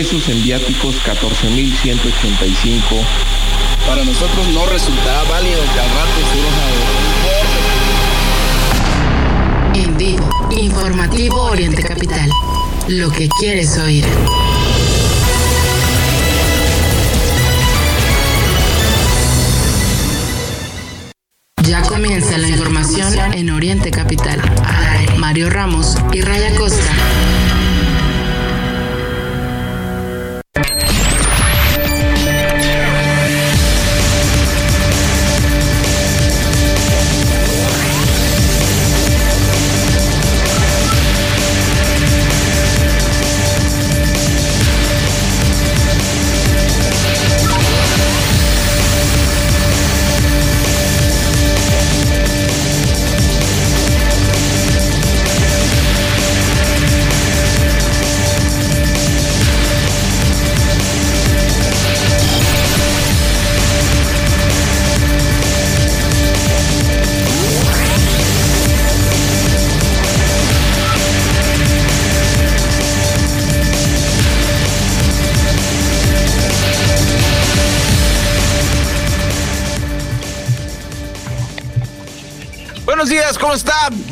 pesos, en viáticos 14.185. Para nosotros no resultará válido que al rato En vivo, informativo Oriente Capital. Lo que quieres oír. Ya comienza la información en Oriente Capital. Mario Ramos y Raya Costa.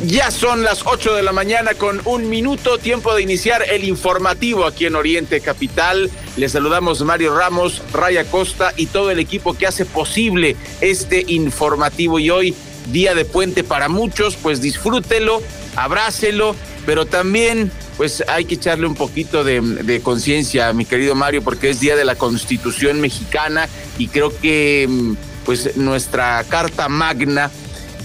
Ya son las 8 de la mañana con un minuto, tiempo de iniciar el informativo aquí en Oriente Capital. Les saludamos Mario Ramos, Raya Costa y todo el equipo que hace posible este informativo. Y hoy, día de puente para muchos, pues disfrútelo, abrácelo, pero también pues hay que echarle un poquito de, de conciencia, mi querido Mario, porque es día de la Constitución mexicana y creo que mm, pues nuestra Carta Magna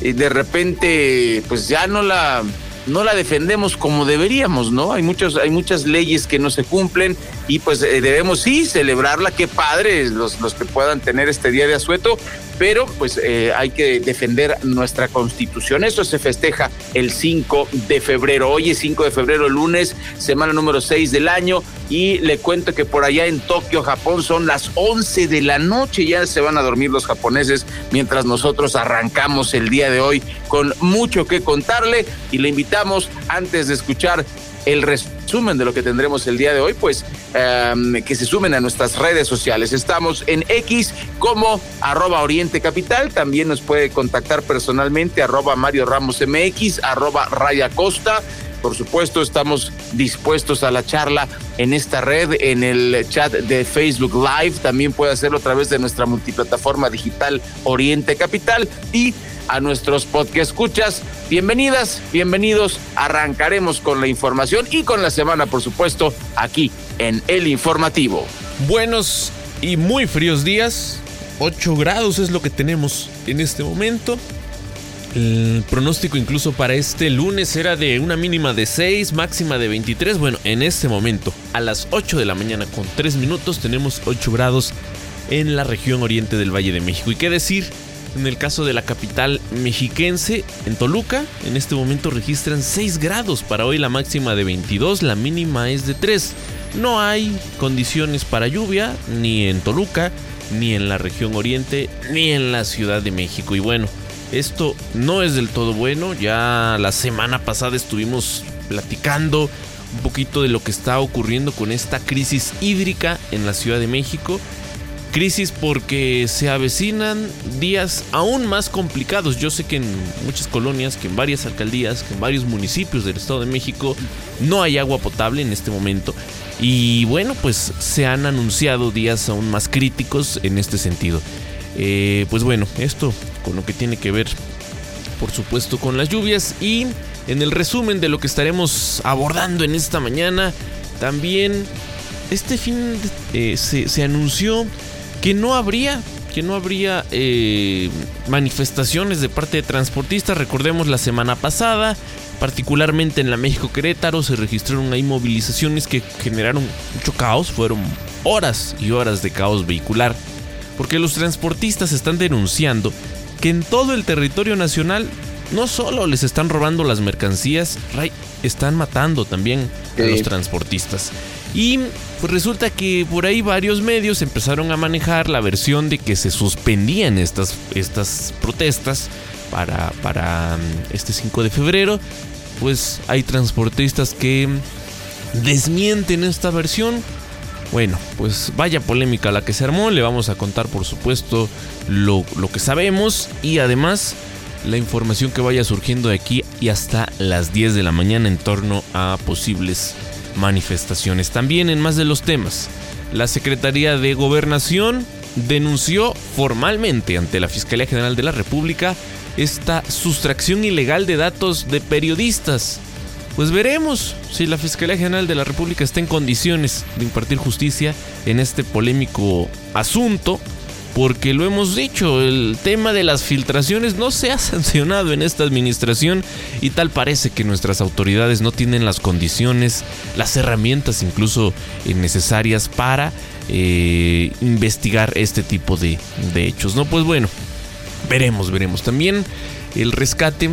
de repente pues ya no la no la defendemos como deberíamos, ¿no? Hay muchos, hay muchas leyes que no se cumplen y pues eh, debemos sí celebrarla, qué padre los, los que puedan tener este día de asueto, pero pues eh, hay que defender nuestra constitución. Eso se festeja el 5 de febrero. Hoy es 5 de febrero, lunes, semana número 6 del año y le cuento que por allá en Tokio, Japón, son las 11 de la noche. Ya se van a dormir los japoneses mientras nosotros arrancamos el día de hoy con mucho que contarle y le invitamos antes de escuchar el resumen de lo que tendremos el día de hoy, pues em, que se sumen a nuestras redes sociales. Estamos en X como arroba Oriente Capital, también nos puede contactar personalmente arroba Mario Ramos MX, arroba Raya Costa. Por supuesto, estamos dispuestos a la charla en esta red, en el chat de Facebook Live. También puede hacerlo a través de nuestra multiplataforma digital Oriente Capital y a nuestros podcast escuchas. Bienvenidas, bienvenidos. Arrancaremos con la información y con la semana, por supuesto, aquí en El Informativo. Buenos y muy fríos días. 8 grados es lo que tenemos en este momento. El pronóstico incluso para este lunes era de una mínima de 6, máxima de 23. Bueno, en este momento, a las 8 de la mañana con 3 minutos, tenemos 8 grados en la región oriente del Valle de México. ¿Y qué decir en el caso de la capital mexiquense, en Toluca, en este momento registran 6 grados. Para hoy la máxima de 22, la mínima es de 3. No hay condiciones para lluvia, ni en Toluca, ni en la región oriente, ni en la Ciudad de México. Y bueno, esto no es del todo bueno. Ya la semana pasada estuvimos platicando un poquito de lo que está ocurriendo con esta crisis hídrica en la Ciudad de México. Crisis porque se avecinan días aún más complicados. Yo sé que en muchas colonias, que en varias alcaldías, que en varios municipios del Estado de México no hay agua potable en este momento. Y bueno, pues se han anunciado días aún más críticos en este sentido. Eh, pues bueno, esto con lo que tiene que ver, por supuesto, con las lluvias. Y en el resumen de lo que estaremos abordando en esta mañana, también este fin eh, se, se anunció que no habría que no habría eh, manifestaciones de parte de transportistas. Recordemos la semana pasada, particularmente en la México Querétaro, se registraron ahí movilizaciones que generaron mucho caos. Fueron horas y horas de caos vehicular. Porque los transportistas están denunciando que en todo el territorio nacional no solo les están robando las mercancías, están matando también a los transportistas. Y pues resulta que por ahí varios medios empezaron a manejar la versión de que se suspendían estas, estas protestas para, para mm, este 5 de febrero. Pues hay transportistas que desmienten esta versión. Bueno, pues vaya polémica la que se armó. Le vamos a contar, por supuesto, lo, lo que sabemos y además la información que vaya surgiendo de aquí y hasta las 10 de la mañana en torno a posibles manifestaciones. También en más de los temas, la Secretaría de Gobernación denunció formalmente ante la Fiscalía General de la República esta sustracción ilegal de datos de periodistas. Pues veremos si la Fiscalía General de la República está en condiciones de impartir justicia en este polémico asunto porque lo hemos dicho, el tema de las filtraciones no se ha sancionado en esta administración y tal parece que nuestras autoridades no tienen las condiciones, las herramientas incluso eh, necesarias para eh, investigar este tipo de, de hechos. No, pues bueno, veremos, veremos también el rescate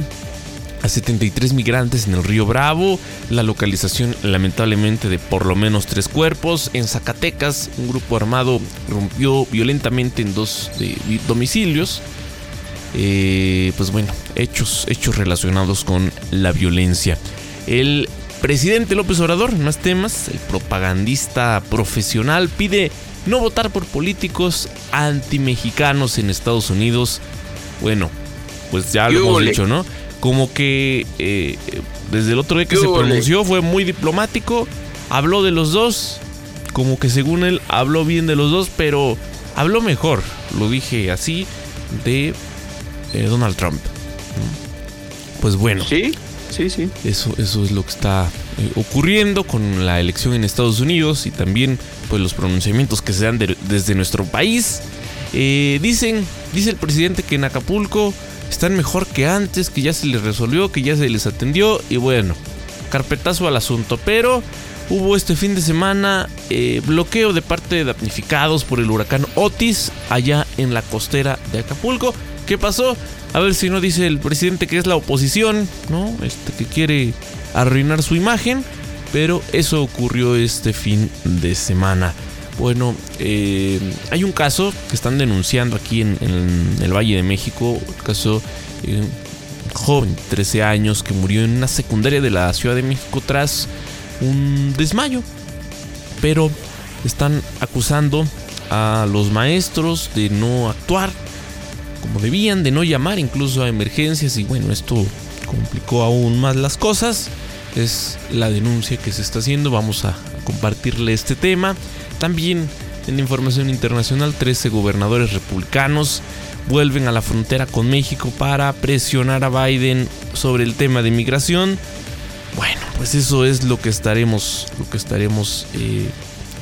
a 73 migrantes en el río Bravo, la localización lamentablemente de por lo menos tres cuerpos. En Zacatecas, un grupo armado rompió violentamente en dos domicilios. Eh, pues bueno, hechos, hechos relacionados con la violencia. El presidente López Obrador, más temas, el propagandista profesional, pide no votar por políticos antimexicanos en Estados Unidos. Bueno, pues ya lo hemos dicho, ¿no? Como que eh, desde el otro día que se pronunció fue muy diplomático, habló de los dos, como que según él habló bien de los dos, pero habló mejor, lo dije así, de eh, Donald Trump. Pues bueno. Sí, sí, sí. Eso, eso es lo que está eh, ocurriendo con la elección en Estados Unidos y también pues los pronunciamientos que se dan desde nuestro país. dicen, dice el presidente que en Acapulco están mejor que antes, que ya se les resolvió, que ya se les atendió y bueno, carpetazo al asunto. Pero hubo este fin de semana eh, bloqueo de parte de damnificados por el huracán Otis allá en la costera de Acapulco. ¿Qué pasó? A ver si no dice el presidente que es la oposición, ¿no? Este que quiere arruinar su imagen. Pero eso ocurrió este fin de semana. Bueno, eh, hay un caso que están denunciando aquí en, el Valle de México, el caso un joven, 13 años, que murió en una secundaria de la Ciudad de México tras un desmayo. Pero están acusando a los maestros de no actuar como debían, de no llamar incluso a emergencias y bueno, esto complicó aún más las cosas. Es la denuncia que se está haciendo, vamos a compartirle este tema. También en información internacional, 13 gobernadores republicanos vuelven a la frontera con México para presionar a Biden sobre el tema de migración. Bueno, pues eso es lo que estaremos, lo que estaremos eh,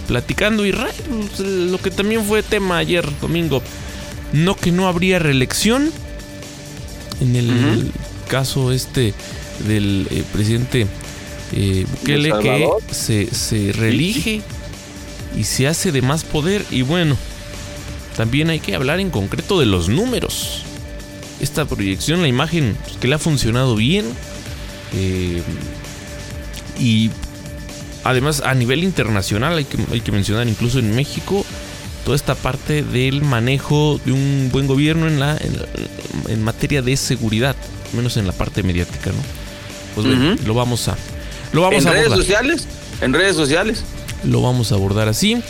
platicando. Y lo que también fue tema ayer domingo, no que no habría reelección en el caso este del eh, presidente eh, Bukele que se, se reelige y se hace de más poder. Y bueno, también hay que hablar en concreto de los números. Esta proyección, la imagen pues, que le ha funcionado bien. Eh, y además a nivel internacional hay que, hay que mencionar incluso en México toda esta parte del manejo de un buen gobierno en, la, en, materia de seguridad, menos en la parte mediática, ¿no? Pues bueno, lo vamos a lo vamos ¿En redes sociales? ¿En redes sociales? Lo vamos a abordar así.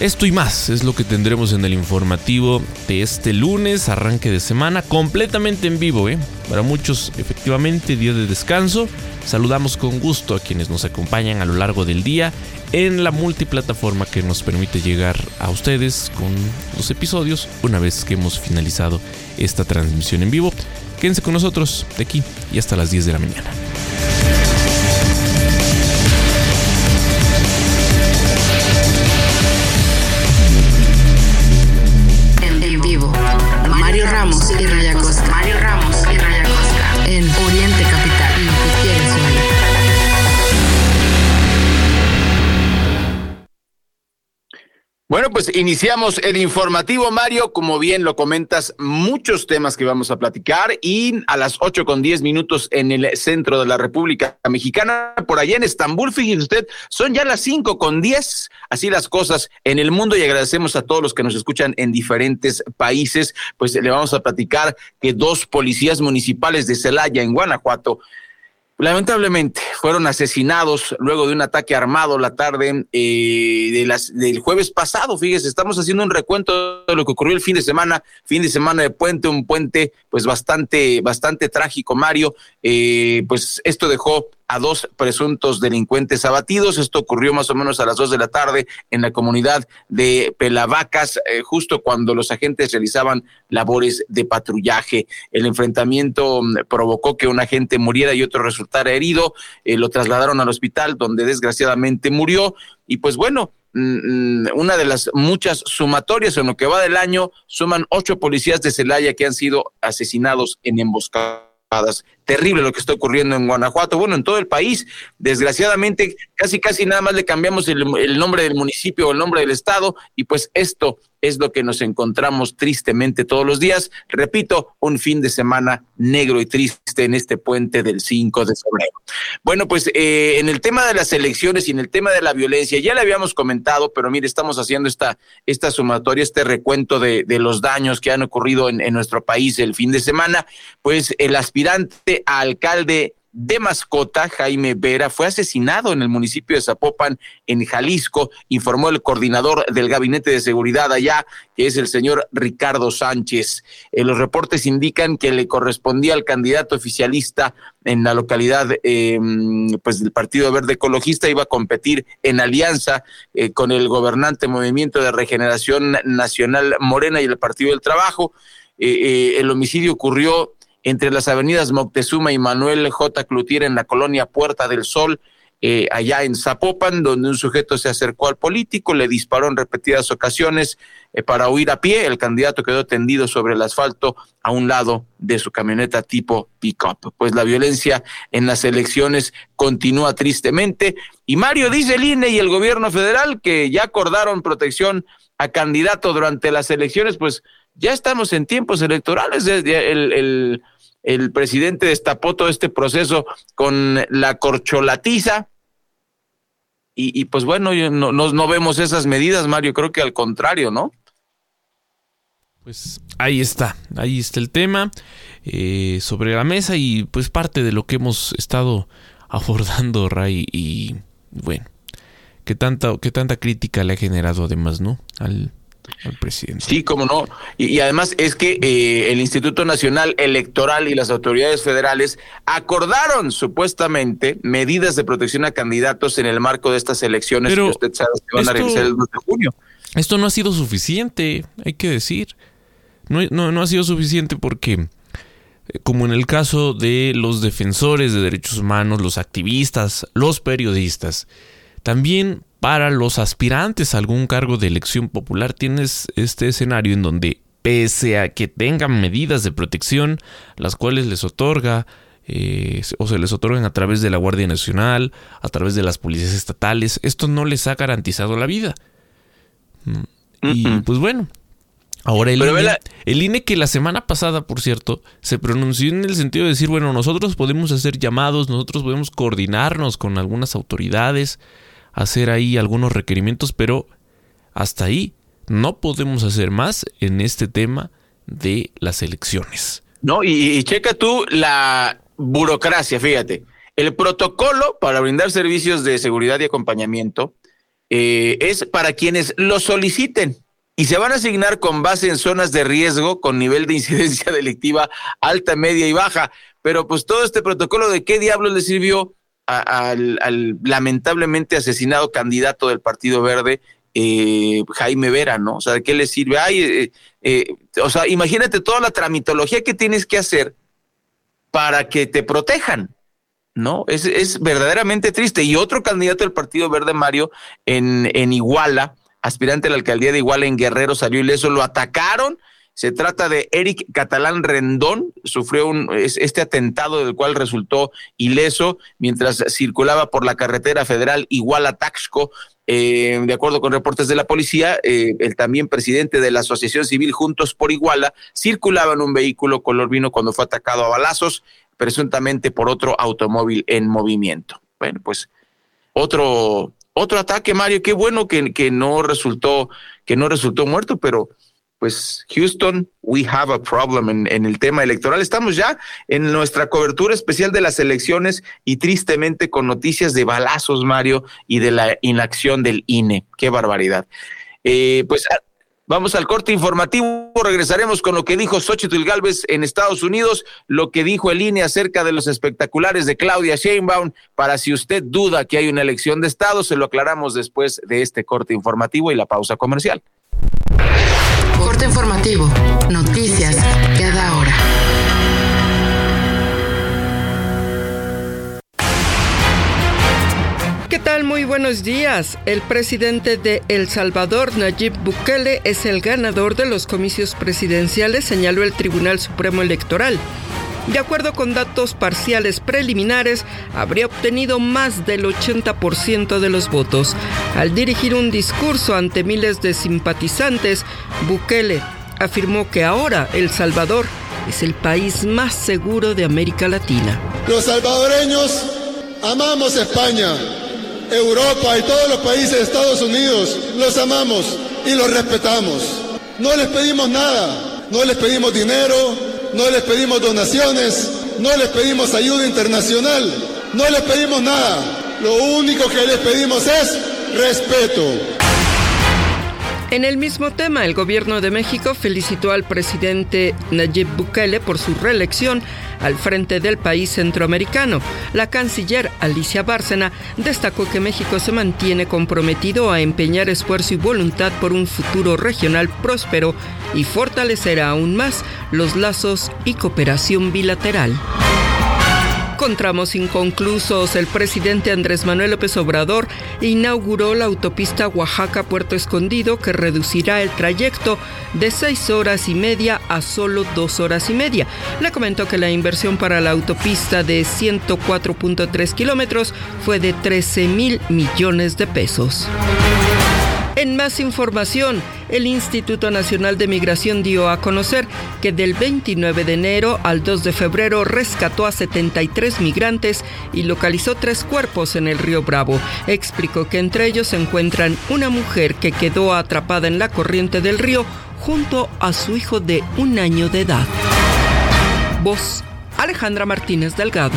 Esto y más es lo que tendremos en el informativo de este lunes, arranque de semana, completamente en vivo, ¿eh? Para muchos, efectivamente, día de descanso. Saludamos con gusto a quienes nos acompañan a lo largo del día en la multiplataforma que nos permite llegar a ustedes con los episodios una vez que hemos finalizado esta transmisión en vivo. Quédense con nosotros de aquí y hasta las 10 de la mañana. Pues iniciamos el informativo, Mario. Como bien lo comentas, muchos temas que vamos a platicar y a las ocho con diez minutos en el centro de la República Mexicana, por allá en Estambul, fíjese usted, son ya las cinco con diez. Así las cosas en el mundo y agradecemos a todos los que nos escuchan en diferentes países. Pues le vamos a platicar que dos policías municipales de Celaya, en Guanajuato, Lamentablemente fueron asesinados luego de un ataque armado la tarde eh, de las, del jueves pasado. Fíjese, estamos haciendo un recuento de lo que ocurrió el fin de semana, fin de semana de puente, un puente pues bastante, bastante trágico, Mario. Eh, pues esto dejó a dos presuntos delincuentes abatidos. Esto ocurrió más o menos a las dos de la tarde en la comunidad de Pelavacas, eh, justo cuando los agentes realizaban labores de patrullaje. El enfrentamiento mm, provocó que un agente muriera y otro resultara herido. Eh, lo trasladaron al hospital donde desgraciadamente murió. Y pues bueno, mm, mm, una de las muchas sumatorias en lo que va del año, suman ocho policías de Celaya que han sido asesinados en emboscadas Terrible lo que está ocurriendo en Guanajuato, bueno, en todo el país. Desgraciadamente, casi, casi nada más le cambiamos el, nombre del municipio o el nombre del estado y pues esto es lo que nos encontramos tristemente todos los días. Repito, un fin de semana negro y triste en este puente del 5 de febrero. Bueno, pues eh, en el tema de las elecciones y en el tema de la violencia, ya le habíamos comentado, pero mire, estamos haciendo esta, esta sumatoria, este recuento de, los daños que han ocurrido en, nuestro país el fin de semana. Pues el aspirante alcalde de mascota, Jaime Vera, fue asesinado en el municipio de Zapopan, en Jalisco, informó el coordinador del Gabinete de Seguridad allá, que es el señor Ricardo Sánchez. Eh, los reportes indican que le correspondía al candidato oficialista en la localidad eh, pues del Partido Verde Ecologista, iba a competir en alianza eh, con el gobernante Movimiento de Regeneración Nacional Morena y el Partido del Trabajo. el homicidio ocurrió entre las avenidas Moctezuma y Manuel J. Clutier en la colonia Puerta del Sol, eh, allá en Zapopan, donde un sujeto se acercó al político, le disparó en repetidas ocasiones eh, para huir a pie. El candidato quedó tendido sobre el asfalto a un lado de su camioneta tipo pick-up. Pues la violencia en las elecciones continúa tristemente. Y Mario dice el INE y el gobierno federal que ya acordaron protección a candidato durante las elecciones, pues ya estamos en tiempos electorales. El, el, presidente destapó todo este proceso con la corcholatiza. Y, pues bueno, no, no, vemos esas medidas, Mario. Creo que al contrario, ¿no? Pues ahí está, ahí está el tema eh, sobre la mesa y pues parte de lo que hemos estado abordando, Ray. Y bueno, que tanta, que tanta crítica le ha generado además, ¿no? Al, presidente. Sí, cómo no. Y, además es que eh, el Instituto Nacional Electoral y las autoridades federales acordaron supuestamente medidas de protección a candidatos en el marco de estas elecciones que usted sabe que van a realizar el 2 de junio. Esto no ha sido suficiente, hay que decir. No, no, no ha sido suficiente porque, eh, como en el caso de los defensores de derechos humanos, los activistas, los periodistas, también para los aspirantes a algún cargo de elección popular tienes este escenario en donde pese a que tengan medidas de protección, las cuales les otorga eh, o se les otorgan a través de la Guardia Nacional, a través de las policías estatales, esto no les ha garantizado la vida. Mm. Y pues bueno, ahora el INE, el INE que la semana pasada, por cierto, se pronunció en el sentido de decir, bueno, nosotros podemos hacer llamados, nosotros podemos coordinarnos con algunas autoridades, hacer ahí algunos requerimientos, pero hasta ahí no podemos hacer más en este tema de las elecciones. No, y, checa tú la burocracia, fíjate. El protocolo para brindar servicios de seguridad y acompañamiento eh, es para quienes lo soliciten y se van a asignar con base en zonas de riesgo con nivel de incidencia delictiva alta, media y baja. Pero pues todo este protocolo de qué diablos le sirvió al, lamentablemente asesinado candidato del Partido Verde, eh, Jaime Vera, ¿no? O sea, ¿de qué le sirve? Ay, eh, eh, o sea, imagínate toda la tramitología que tienes que hacer para que te protejan, ¿no? Es, es verdaderamente triste. Y otro candidato del Partido Verde, Mario, en, en Iguala, aspirante a la alcaldía de Iguala en Guerrero, salió ileso, lo atacaron se trata de Eric Catalán Rendón, sufrió un, este atentado del cual resultó ileso mientras circulaba por la carretera federal Iguala-Taxco. Eh, de acuerdo con reportes de la policía, eh, el también presidente de la Asociación Civil Juntos por Iguala circulaba en un vehículo color vino cuando fue atacado a balazos, presuntamente por otro automóvil en movimiento. Bueno, pues otro, otro ataque, Mario. Qué bueno que, que no resultó, que no resultó muerto, pero pues Houston, we have a problem en, el tema electoral. Estamos ya en nuestra cobertura especial de las elecciones y tristemente con noticias de balazos, Mario, y de la inacción del INE. Qué barbaridad. Eh, pues Vamos al corte informativo, regresaremos con lo que dijo Xochitl Galvez en Estados Unidos, lo que dijo el INE acerca de los espectaculares de Claudia Sheinbaum, para si usted duda que hay una elección de Estado, se lo aclaramos después de este corte informativo y la pausa comercial. Informativo, noticias cada hora. ¿Qué tal? Muy buenos días. El presidente de El Salvador, Nayib Bukele, es el ganador de los comicios presidenciales, señaló el Tribunal Supremo Electoral. De acuerdo con datos parciales preliminares, habría obtenido más del 80% de los votos. Al dirigir un discurso ante miles de simpatizantes, Bukele afirmó que ahora El Salvador es el país más seguro de América Latina. Los salvadoreños amamos España Europa y todos los países de Estados Unidos, los amamos y los respetamos. No les pedimos nada, no les pedimos dinero, no les pedimos donaciones, no les pedimos ayuda internacional, no les pedimos nada. Lo único que les pedimos es respeto. En el mismo tema, el gobierno de México felicitó al presidente Nayib Bukele por su reelección al frente del país centroamericano. La canciller Alicia Bárcena destacó que México se mantiene comprometido a empeñar esfuerzo y voluntad por un futuro regional próspero y fortalecer aún más los lazos y cooperación bilateral. Con inconclusos, el presidente Andrés Manuel López Obrador inauguró la autopista Oaxaca-Puerto Escondido que reducirá el trayecto de seis horas y media a solo dos horas y media. Le comentó que la inversión para la autopista de 104.3 kilómetros fue de 13 mil millones de pesos. En más información, el Instituto Nacional de Migración dio a conocer que del 29 de enero al 2 de febrero rescató a 73 migrantes y localizó tres cuerpos en el río Bravo. Explicó que entre ellos se encuentran una mujer que quedó atrapada en la corriente del río junto a su hijo de un año de edad. Voz Alejandra Martínez Delgado.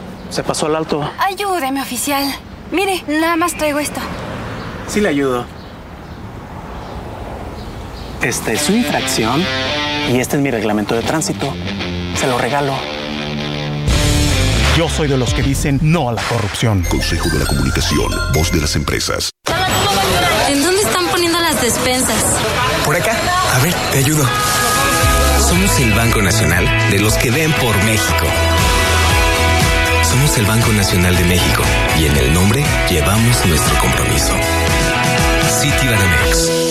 se pasó al alto. Ayúdeme, oficial. Mire, nada más traigo esto. Sí le ayudo. Esta es su infracción y este es mi reglamento de tránsito. Se lo regalo. Yo soy de los que dicen no a la corrupción. Consejo de la Comunicación, voz de las empresas. ¿En dónde están poniendo las despensas? Por acá. A ver, te ayudo. Somos el Banco Nacional de los que ven por México. Somos el Banco Nacional de México y en el nombre llevamos nuestro compromiso. Citibanamex.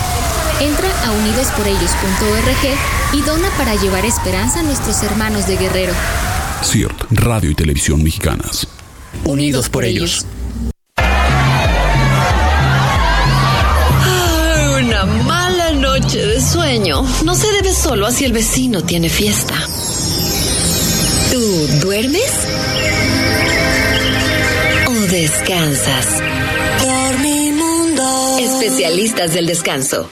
Entra a unidosporellos.org y dona para llevar esperanza a nuestros hermanos de Guerrero. CIRT, Radio y Televisión Mexicanas. Unidos por ellos. Ay, una mala noche de sueño no se debe solo a si el vecino tiene fiesta. ¿Tú duermes? ¿O descansas? Dormimundo. Especialistas del descanso.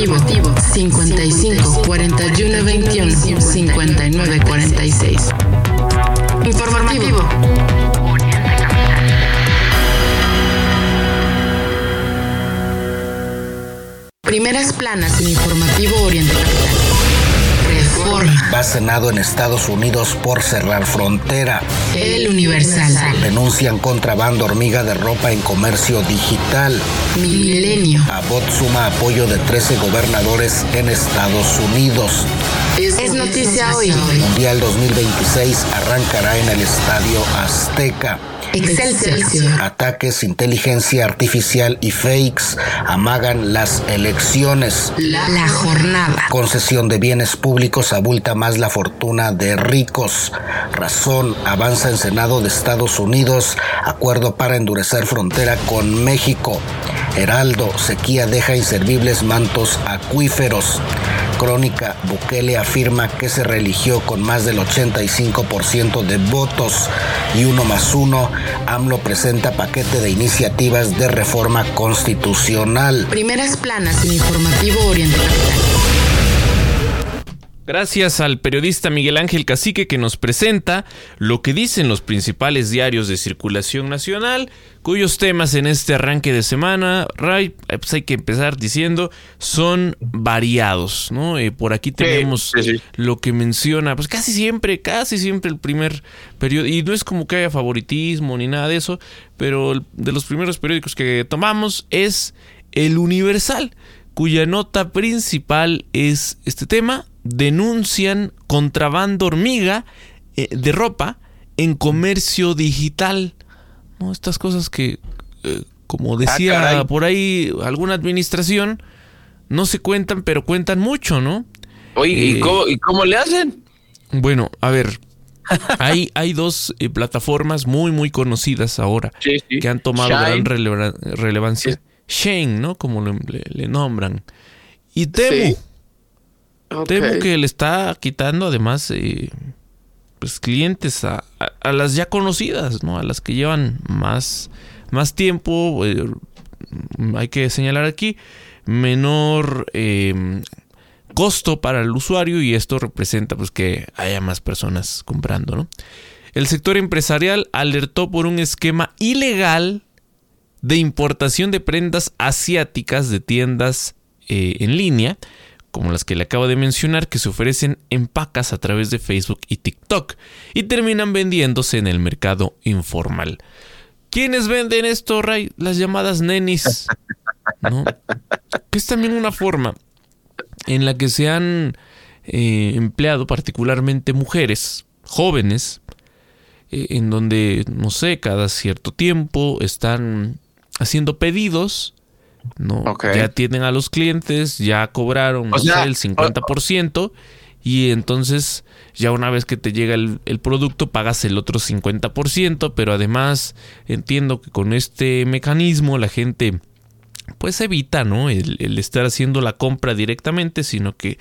Informativo 55 41 21 59 46. Informativo. Primeras planas en Informativo Oriente Capital. Reforma. Va Senado en Estados Unidos por cerrar frontera. El Universal. Denuncian contrabando hormiga de ropa en comercio digital. Milenio. Abbott suma apoyo de 13 gobernadores en Estados Unidos. Es noticia hoy. Mundial 2026 arrancará en el Estadio Azteca. Excelsior. Ataques, inteligencia artificial y fakes amagan las elecciones. La, la, jornada. Concesión de bienes públicos abulta más la fortuna de ricos. Razón avanza en Senado de Estados Unidos. Acuerdo para endurecer frontera con México. Heraldo, sequía deja inservibles mantos acuíferos. Crónica, Bukele afirma que se religió con más del 85% de votos y uno más uno, AMLO presenta paquete de iniciativas de reforma constitucional. Primeras planas Informativo Oriente Capital. Gracias al periodista Miguel Ángel Cacique que nos presenta lo que dicen los principales diarios de circulación nacional, cuyos temas en este arranque de semana, Ray, pues hay que empezar diciendo, son variados, ¿no? Eh, por aquí tenemos Sí, sí, sí. lo que menciona, pues casi siempre, casi siempre el primer periódico, y no es como que haya favoritismo ni nada de eso, pero de los primeros periódicos que tomamos es El Universal, cuya nota principal es este tema, denuncian contrabando hormiga eh, de ropa en comercio digital. ¿no? Estas cosas que, eh, como decía caray. por ahí alguna administración, no se cuentan, pero cuentan mucho, ¿no? Oye, ¿y Eh, cómo, y cómo le hacen? Bueno, a ver, hay, hay dos plataformas muy, muy conocidas ahora Sí, sí. que han tomado Shine. gran releva- relevancia. Shane, ¿no? Como le, le- le nombran. Y Temu. Temu que le está quitando además eh, pues clientes a, a- las ya conocidas, ¿no? A las que llevan más, más tiempo. eh, hay que señalar aquí menor eh, costo para el usuario y esto representa pues que haya más personas comprando, ¿no? El sector empresarial alertó por un esquema ilegal de importación de prendas asiáticas de tiendas eh, en línea, como las que le acabo de mencionar, que se ofrecen en pacas a través de Facebook y TikTok y terminan vendiéndose en el mercado informal. ¿Quiénes venden esto, Ray? Las llamadas nenis. ¿no? Que es también una forma en la que se han eh, empleado particularmente mujeres jóvenes, eh, en donde, no sé, cada cierto tiempo están haciendo pedidos, ¿no? Ya tienen a los clientes, ya cobraron, O sea, el 50%, y entonces ya una vez que te llega el, el producto pagas el otro 50%, pero además entiendo que con este mecanismo la gente pues evita, ¿no? El, el estar haciendo la compra directamente, sino que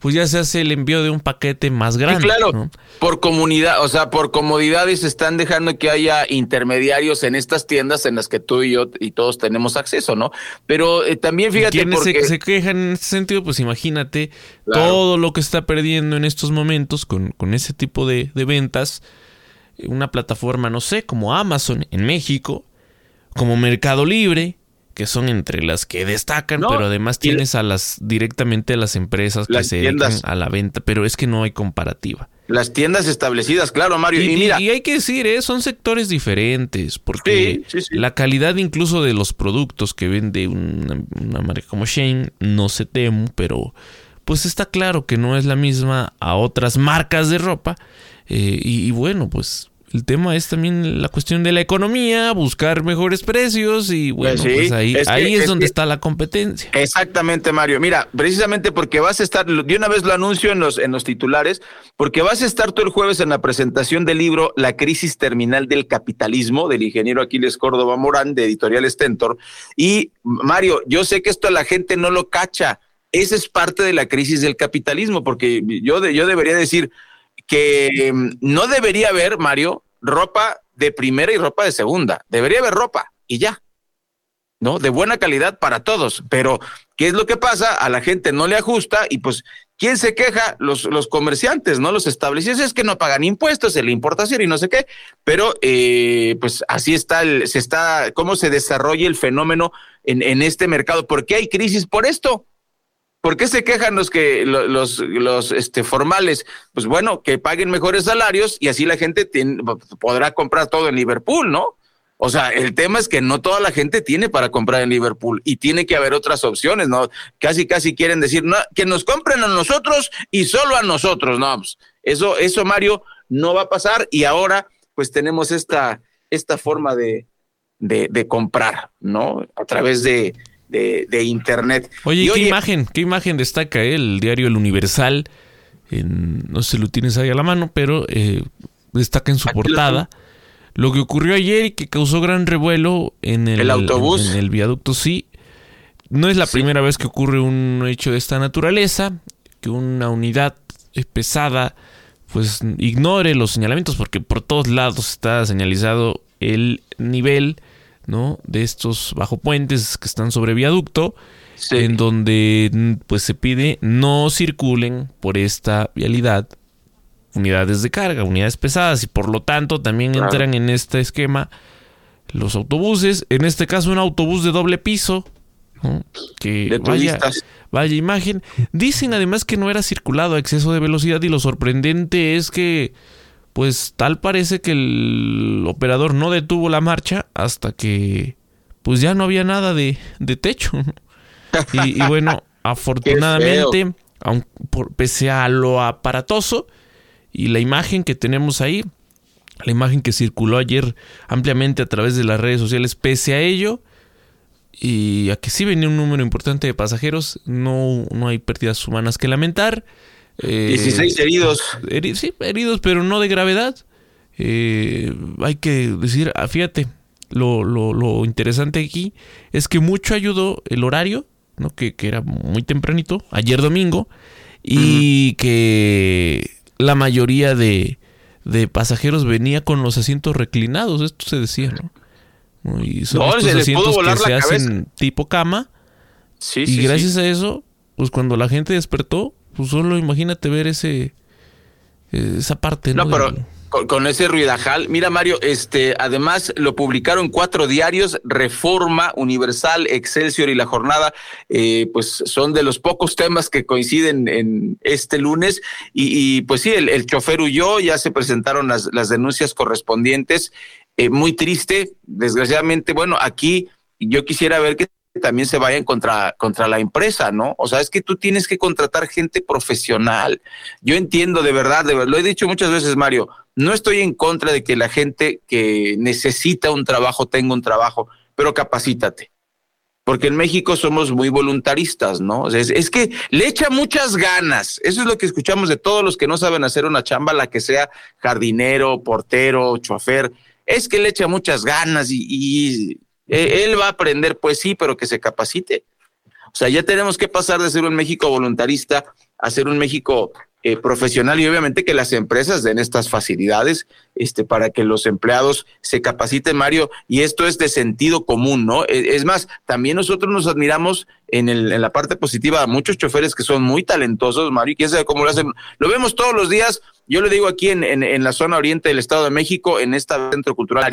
pues ya se hace el envío de un paquete más grande. Sí, claro, por comunidad, o sea, por comodidades están dejando que haya intermediarios en estas tiendas en las que tú y yo y todos tenemos acceso, ¿no? Pero eh, también fíjate ¿Quiénes porque... se, se, quejan en ese sentido? Pues imagínate claro. todo lo que está perdiendo en estos momentos con, con ese tipo de, de ventas. Una plataforma, no sé, como Amazon en México, como Mercado Libre, que son entre las que destacan, no, pero además tienes a las directamente a las empresas que se tiendas. dedican a la venta, pero es que no hay comparativa. Las tiendas establecidas, claro, Mario. Y, y mira, y hay que decir, ¿eh? son sectores diferentes, porque sí, sí, sí. la calidad incluso de los productos que vende una, una marca como Shane, no se temo, pero pues está claro que no es la misma a otras marcas de ropa. Eh, y, y bueno, pues el tema es también la cuestión de la economía, buscar mejores precios y bueno, pues, sí, pues ahí es, que, ahí es, es donde está la competencia. Exactamente, Mario. Mira, precisamente porque vas a estar, de una vez lo anuncio en los, en los titulares, porque vas a estar tú el jueves en la presentación del libro La crisis terminal del capitalismo del ingeniero Aquiles Córdoba Morán de Editorial Stentor. Y Mario, yo sé que esto a la gente no lo cacha. Esa es parte de la crisis del capitalismo, porque yo, de, yo debería decir, que no debería haber, Mario, ropa de primera y ropa de segunda. Debería haber ropa y ya. ¿No? De buena calidad para todos. Pero, ¿qué es lo que pasa? A la gente no le ajusta y pues, ¿quién se queja? Los, los comerciantes, ¿no? Los establecidos es que no pagan impuestos en la importación y no sé qué. Pero, eh, pues así está, el, se está, cómo se desarrolla el fenómeno en, en este mercado. ¿Por qué hay crisis por esto? ¿Por qué se quejan los que los, los este, formales? Pues bueno, que paguen mejores salarios y así la gente tiene, podrá comprar todo en Liverpool, ¿no? O sea, el tema es que no toda la gente tiene para comprar en Liverpool y tiene que haber otras opciones, ¿no? Casi, casi quieren decir, que nos compren a nosotros y solo a nosotros, no. Pues eso, eso, Mario, no va a pasar y ahora, pues tenemos esta, esta forma de, de comprar, ¿no? A través de, de, de, internet. Oye, y ¿qué oye, imagen? ¿Qué imagen destaca eh? el diario El Universal? En, no sé si lo tienes ahí a la mano, pero eh, destaca en su portada lo, lo, que ocurrió ayer y que causó gran revuelo en el, el autobús. En, en, el viaducto, sí. No es la sí. primera vez que ocurre un hecho de esta naturaleza, que una unidad pesada pues ignore los señalamientos porque por todos lados está señalizado el nivel ¿no? De estos bajo puentes que están sobre viaducto, sí. en donde pues se pide no circulen por esta vialidad unidades de carga, unidades pesadas y por lo tanto también claro. entran en este esquema los autobuses, en este caso un autobús de doble piso, ¿no? que vaya, vaya imagen. Dicen además que no era circulado a exceso de velocidad y lo sorprendente es que pues tal parece que el operador no detuvo la marcha hasta que pues ya no había nada de, de techo. Y, y, bueno, afortunadamente, aun, por, pese a lo aparatoso y la imagen que tenemos ahí, la imagen que circuló ayer ampliamente a través de las redes sociales, pese a ello, y a que sí venía un número importante de pasajeros, no, no hay pérdidas humanas que lamentar. Eh, 16 heridos. Heri sí, heridos, pero no de gravedad. Eh, hay que decir, ah, fíjate, lo, lo, lo, interesante aquí es que mucho ayudó el horario, ¿no? que, que era muy tempranito, ayer domingo, y uh -huh. que la mayoría de, de, pasajeros venía con los asientos reclinados, esto se decía, ¿no? Y son no, estos asientos que se hacen tipo cama. Sí, y sí, gracias sí. a eso, pues cuando la gente despertó, pues solo imagínate ver ese esa parte no, no pero con, con, ese ruidajal mira Mario este además lo publicaron cuatro diarios Reforma Universal Excelsior y La Jornada eh, pues son de los pocos temas que coinciden en este lunes. Y, y pues sí el, el, chofer huyó ya se presentaron las, las denuncias correspondientes. Eh, muy triste desgraciadamente. Bueno aquí yo quisiera ver que también se vayan contra, contra la empresa, ¿no? O sea, es que tú tienes que contratar gente profesional. Yo entiendo de verdad, lo he dicho muchas veces, Mario, no estoy en contra de que la gente que necesita un trabajo tenga un trabajo, pero capacítate. Porque en México somos muy voluntaristas, ¿no? Es, es, que le echa muchas ganas. Eso es lo que escuchamos de todos los que no saben hacer una chamba, la que sea jardinero, portero, chofer. Es que le echa muchas ganas y él va a aprender, pues sí, pero que se capacite. O sea, ya tenemos que pasar de ser un México voluntarista a ser un México eh, profesional y obviamente que las empresas den estas facilidades este, para que los empleados se capaciten, Mario, y esto es de sentido común, ¿no? E, es, más, también nosotros nos admiramos en, el, en la parte positiva a muchos choferes que son muy talentosos, Mario, y quién sabe cómo lo hacen. Lo vemos todos los días, yo le digo aquí en, en, la zona oriente del Estado de México, en este centro cultural,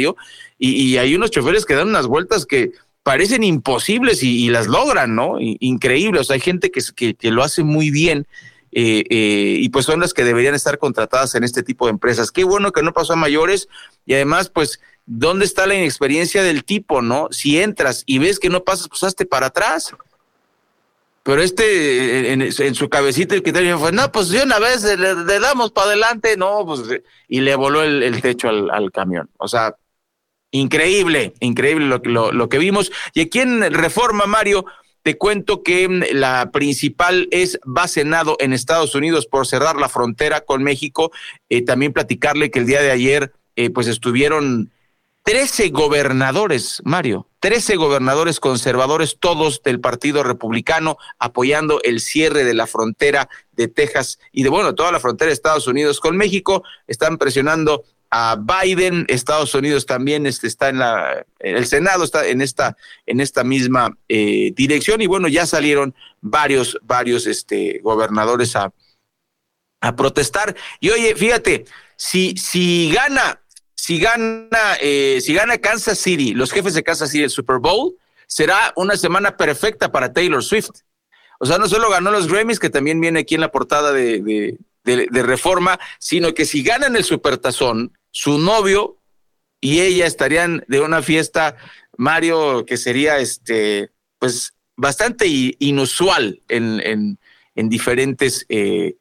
y, y hay unos choferes que dan unas vueltas que parecen imposibles y, las logran, ¿no? Increíble, o sea, hay gente que, que, que lo hace muy bien eh, eh, y pues son las que deberían estar contratadas en este tipo de empresas. Qué bueno que no pasó a mayores y además pues ¿dónde está la inexperiencia del tipo, no? Si entras y ves que no pasas, pues hazte para atrás. Pero este, en, su cabecita, el criterio fue, no, pues de una vez le, damos para adelante, no, pues, y le voló el, techo al, camión. O sea, increíble, increíble lo, lo, lo que vimos. Y aquí en Reforma, Mario, te cuento que mm, la principal es Bacenado en Estados Unidos por cerrar la frontera con México. Eh, también platicarle que el día de ayer eh, pues estuvieron 13 gobernadores, Mario, 13 gobernadores conservadores, todos del Partido Republicano, apoyando el cierre de la frontera de Texas y de, bueno, toda la frontera de Estados Unidos con México. Están presionando a Biden, Estados Unidos también este, está en la, el Senado está en esta, en esta misma eh, dirección y bueno, ya salieron varios, varios este, gobernadores a, a protestar. Y oye, fíjate, si, si gana, si gana, eh, si gana Kansas City, los jefes de Kansas City el Super Bowl, será una semana perfecta para Taylor Swift. O sea, no solo ganó los Grammys, que también viene aquí en la portada de, de, reforma, sino que si ganan el Supertazón, su novio y ella estarían de una fiesta, Mario, que sería este, pues bastante inusual en, en, en diferentes, eh,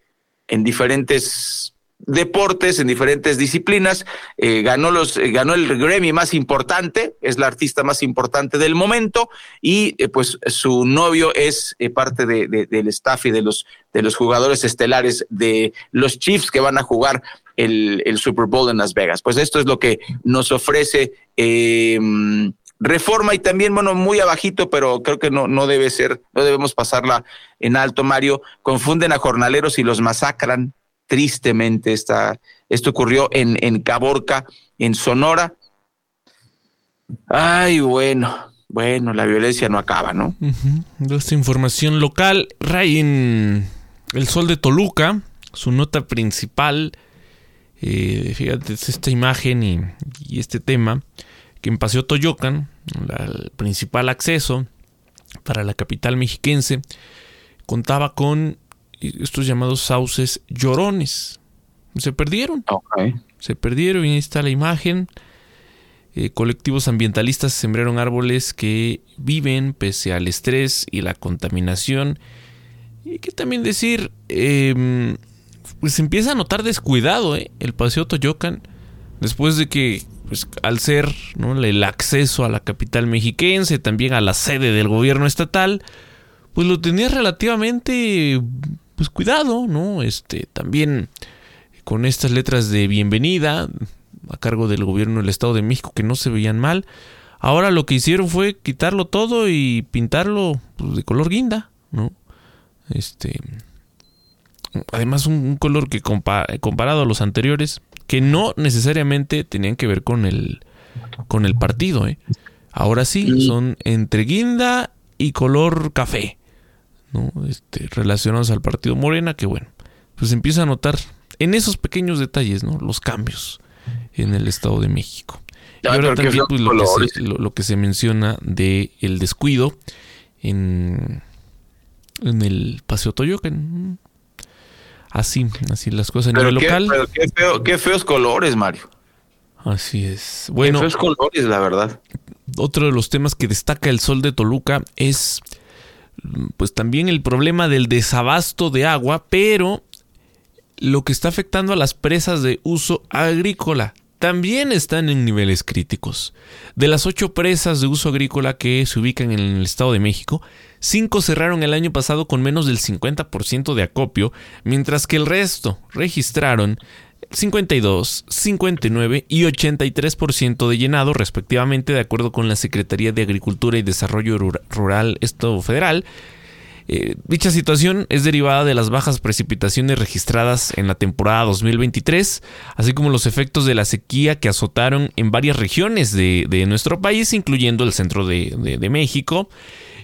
en diferentes deportes, en diferentes disciplinas. Eh, ganó, los, eh, ganó el Grammy más importante, es la artista más importante del momento y pues su novio es parte de, del staff y de los, de los jugadores estelares de los Chiefs que van a jugar el, el, Super Bowl en Las Vegas. Pues esto es lo que nos ofrece eh, Reforma y también, bueno, muy abajito, pero creo que no, no debe ser, no debemos pasarla en alto, Mario. Confunden a jornaleros y los masacran tristemente. Esta, esto ocurrió en, en Caborca, en Sonora. Ay, bueno, bueno, la violencia no acaba, ¿no? Esta información local, Ray en El Sol de Toluca, su nota principal eh, fíjate, esta imagen y, este tema, que en Paseo Toyocan, el principal acceso para la capital mexiquense, contaba con estos llamados sauces llorones. Se perdieron. Se perdieron y ahí está la imagen. Eh, colectivos ambientalistas sembraron árboles que viven pese al estrés y la contaminación. Y que también decir, em, pues se empieza a notar descuidado ¿eh? el Paseo Toyocan, después de que, pues, al ser ¿no? el acceso a la capital mexiquense, también a la sede del gobierno estatal, pues lo tenía relativamente pues cuidado, ¿no? Este, también con estas letras de bienvenida a cargo del gobierno del Estado de México que no se veían mal. Ahora lo que hicieron fue quitarlo todo y pintarlo pues, de color guinda, ¿no? Este, además un, color que comparado a los anteriores, que no necesariamente tenían que ver con el, con el partido. ¿eh? Ahora sí, son entre guinda y color café, ¿no? este, relacionados al partido Morena, que bueno, pues empieza a notar en esos pequeños detalles ¿no? los cambios en el Estado de México. y ahora también pues, lo, que se, lo, que se, menciona de el descuido en, en el Paseo Toyocan. Así, así las cosas a nivel local. qué, feos colores, Mario. Así es. Bueno, qué feos colores, la verdad. Otro de los temas que destaca el sol de Toluca es pues también el problema del desabasto de agua, pero lo que está afectando a las presas de uso agrícola también están en niveles críticos. De las ocho presas de uso agrícola que se ubican en el Estado de México, cinco cerraron el año pasado con menos del 50% de acopio, mientras que el resto registraron 52, 59 y 83% de llenado respectivamente de acuerdo con la Secretaría de Agricultura y Desarrollo Rural Estado Federal. Eh, dicha situación es derivada de las bajas precipitaciones registradas en la temporada 2023, así como los efectos de la sequía que azotaron en varias regiones de, nuestro país, incluyendo el centro de, México,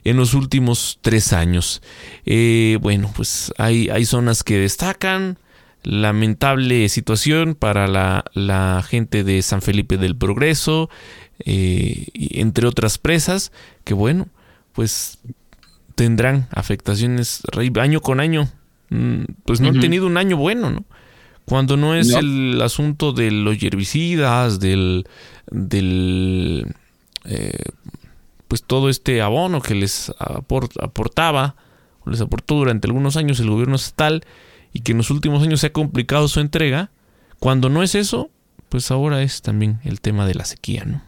en los últimos tres años. Eh, bueno, pues hay, hay zonas que destacan, lamentable situación para la, gente de San Felipe del Progreso, eh, entre otras presas, que bueno, pues tendrán afectaciones año con año. Mm, pues no han tenido un año bueno, ¿no? Cuando no es el asunto de los herbicidas, del, del eh, pues todo este abono que les aportaba, les aportó durante algunos años el gobierno estatal y que en los últimos años se ha complicado su entrega, cuando no es eso, pues ahora es también el tema de la sequía, ¿no?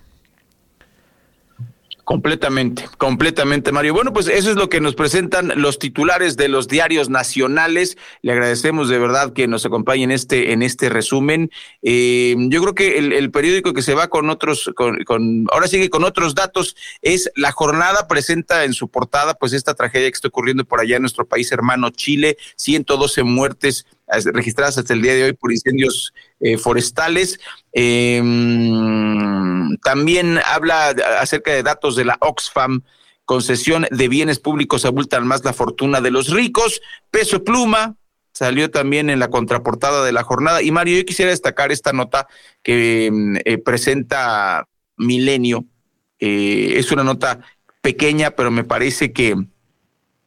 Completamente, completamente, Mario. Bueno, pues eso es lo que nos presentan los titulares de los diarios nacionales. Le agradecemos de verdad que nos acompañen en este, en este resumen. Eh, yo creo que el, periódico que se va con otros, con, con, ahora sigue con otros datos, es La Jornada, presenta en su portada pues esta tragedia que está ocurriendo por allá en nuestro país hermano Chile, 112 muertes registradas hasta el día de hoy por incendios eh, forestales. Em, también habla acerca de datos de la Oxfam. Concesión de bienes públicos abultan más la fortuna de los ricos. Peso pluma, salió también en la contraportada de la jornada. Y Mario, yo quisiera destacar esta nota que em, eh, presenta Milenio. Eh, es una nota pequeña, pero me parece que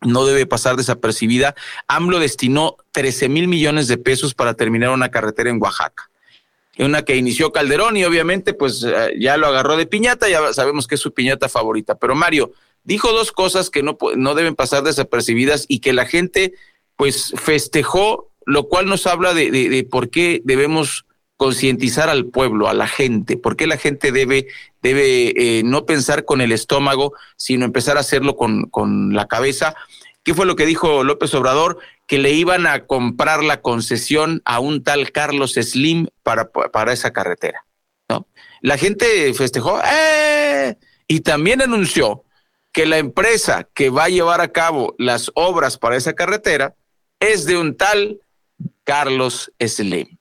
no debe pasar desapercibida. AMLO destinó 13 mil millones de pesos para terminar una carretera en Oaxaca. Una que inició Calderón y obviamente pues eh, ya lo agarró de piñata, ya sabemos que es su piñata favorita. Pero Mario dijo dos cosas que no, no deben pasar desapercibidas y que la gente pues festejó, lo cual nos habla de, de, por qué debemos concientizar al pueblo, a la gente, por qué la gente debe, debe eh, no pensar con el estómago, sino empezar a hacerlo con, con la cabeza. ¿Qué fue lo que dijo López Obrador? Que le iban a comprar la concesión a un tal Carlos Slim para, para esa carretera. ¿no? La gente festejó ¡eh! y también anunció que la empresa que va a llevar a cabo las obras para esa carretera es de un tal Carlos Slim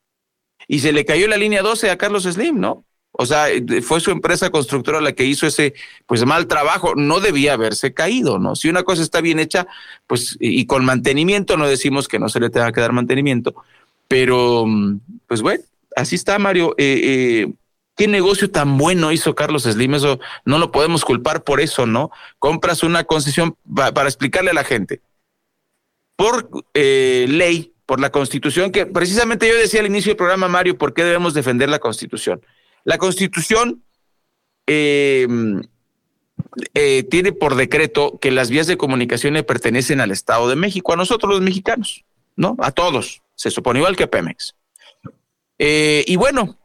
y se le cayó la línea 12 a Carlos Slim, ¿no? O sea, fue su empresa constructora la que hizo ese pues mal trabajo, no debía haberse caído, ¿no? Si una cosa está bien hecha, pues y con mantenimiento no decimos que no se le tenga que dar mantenimiento, pero pues bueno, así está Mario. Eh, eh, qué negocio tan bueno hizo Carlos Slim, eso no lo podemos culpar por eso, ¿no? Compras una concesión para explicarle a la gente. Por eh, ley, por la Constitución, que precisamente yo decía al inicio del programa, Mario, ¿por qué debemos defender la Constitución? La Constitución eh, eh, tiene por decreto que las vías de comunicación le pertenecen al Estado de México, a nosotros los mexicanos, ¿no? A todos, se supone igual que a Pemex. Eh, y bueno,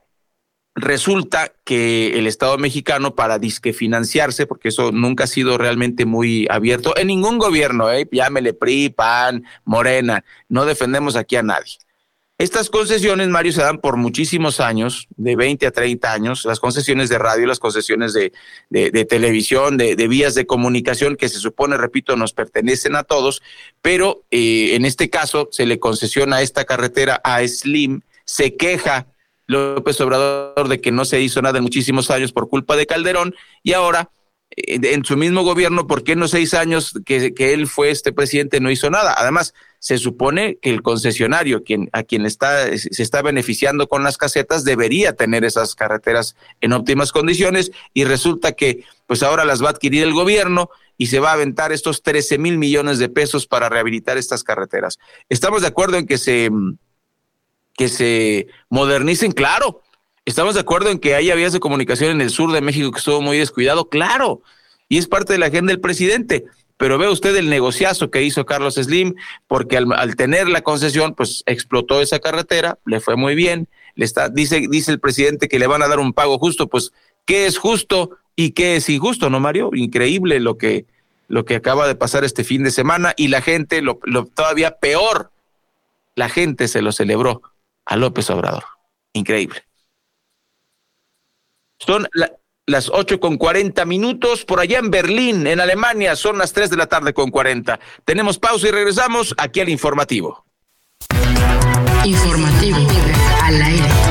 resulta que el Estado mexicano para disque financiarse, porque eso nunca ha sido realmente muy abierto en ningún gobierno, ¿eh? llámele PRI, PAN, Morena, no defendemos aquí a nadie. Estas concesiones, Mario, se dan por muchísimos años, de 20 a 30 años, las concesiones de radio, las concesiones de, de, televisión, de, vías de comunicación, que se supone, repito, nos pertenecen a todos, pero eh, en este caso se le concesiona esta carretera a Slim, se queja López Obrador de que no se hizo nada en muchísimos años por culpa de Calderón y ahora eh, en su mismo gobierno, ¿por qué en los seis años que, él fue este presidente no hizo nada? Además, se supone que el concesionario quien, a quien está, se está beneficiando con las casetas debería tener esas carreteras en óptimas condiciones y resulta que pues ahora las va a adquirir el gobierno y se va a aventar estos 13 mil millones de pesos para rehabilitar estas carreteras. Estamos de acuerdo en que se que se modernicen, claro. Estamos de acuerdo en que haya vías de comunicación en el sur de México que estuvo muy descuidado, claro. Y es parte de la agenda del presidente. Pero ve usted el negociazo que hizo Carlos Slim, porque al, tener la concesión, pues explotó esa carretera, le fue muy bien. Le está, dice, dice el presidente que le van a dar un pago justo, pues, ¿qué es justo y qué es injusto, no, Mario? Increíble lo que, lo que acaba de pasar este fin de semana y la gente, lo, lo todavía peor, la gente se lo celebró a López Obrador. Increíble. Son las 8 con 40 minutos. Por allá en Berlín, en Alemania, son las 3 de la tarde con 40. Tenemos pausa y regresamos aquí al informativo. Informativo al aire.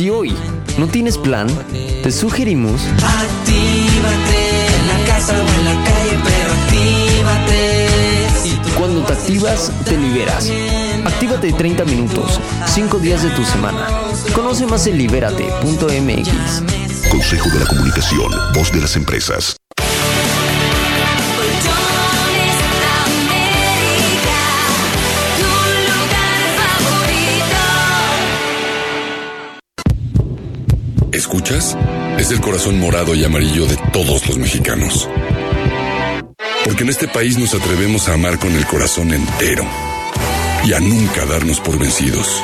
Si hoy no tienes plan, te sugerimos Actívate en la casa o en la calle, pero actívate. Cuando te activas, te liberas. Actívate 30 minutos, 5 días de tu semana. Conoce más en libérate.mx. Consejo de la Comunicación, voz de las empresas. ¿Escuchas? Es el corazón morado y amarillo de todos los mexicanos. Porque en este país nos atrevemos a amar con el corazón entero y a nunca darnos por vencidos.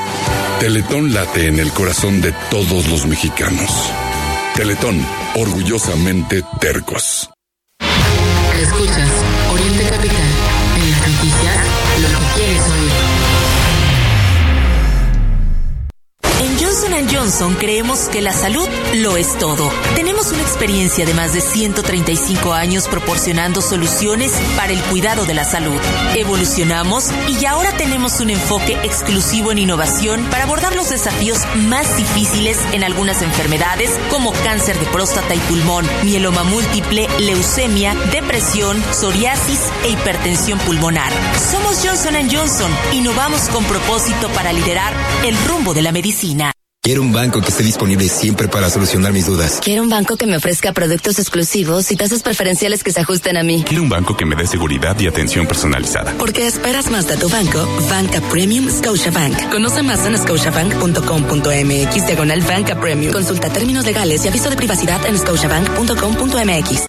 Teletón late en el corazón de todos los mexicanos. Teletón, orgullosamente tercos. Johnson creemos que la salud lo es todo. Tenemos una experiencia de más de 135 años proporcionando soluciones para el cuidado de la salud. Evolucionamos y ahora tenemos un enfoque exclusivo en innovación para abordar los desafíos más difíciles en algunas enfermedades como cáncer de próstata y pulmón, mieloma múltiple, leucemia, depresión, psoriasis e hipertensión pulmonar. Somos Johnson Johnson. Innovamos con propósito para liderar el rumbo de la medicina. Quiero un banco que esté disponible siempre para solucionar mis dudas. Quiero un banco que me ofrezca productos exclusivos y tasas preferenciales que se ajusten a mí. Quiero un banco que me dé seguridad y atención personalizada. Porque esperas más de tu banco, Banca Premium Scotiabank. Conoce más en scotiabank.com.mx diagonal Banca Premium. Consulta términos legales y aviso de privacidad en scotiabank.com.mx.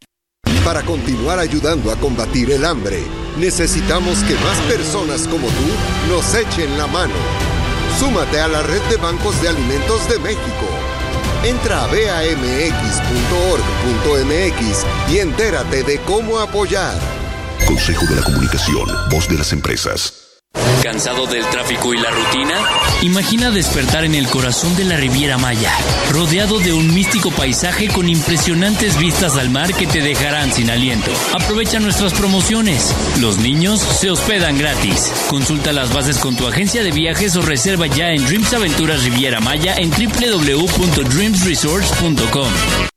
Para continuar ayudando a combatir el hambre, necesitamos que más personas como tú nos echen la mano. Súmate a la red de bancos de alimentos de México. Entra a bamx.org.mx y entérate de cómo apoyar. Consejo de la Comunicación, voz de las empresas. ¿Cansado del tráfico y la rutina? Imagina despertar en el corazón de la Riviera Maya, rodeado de un místico paisaje con impresionantes vistas al mar que te dejarán sin aliento. Aprovecha nuestras promociones. Los niños se hospedan gratis. Consulta las bases con tu agencia de viajes o reserva ya en Dreams Aventuras Riviera Maya en www.dreamsresorts.com.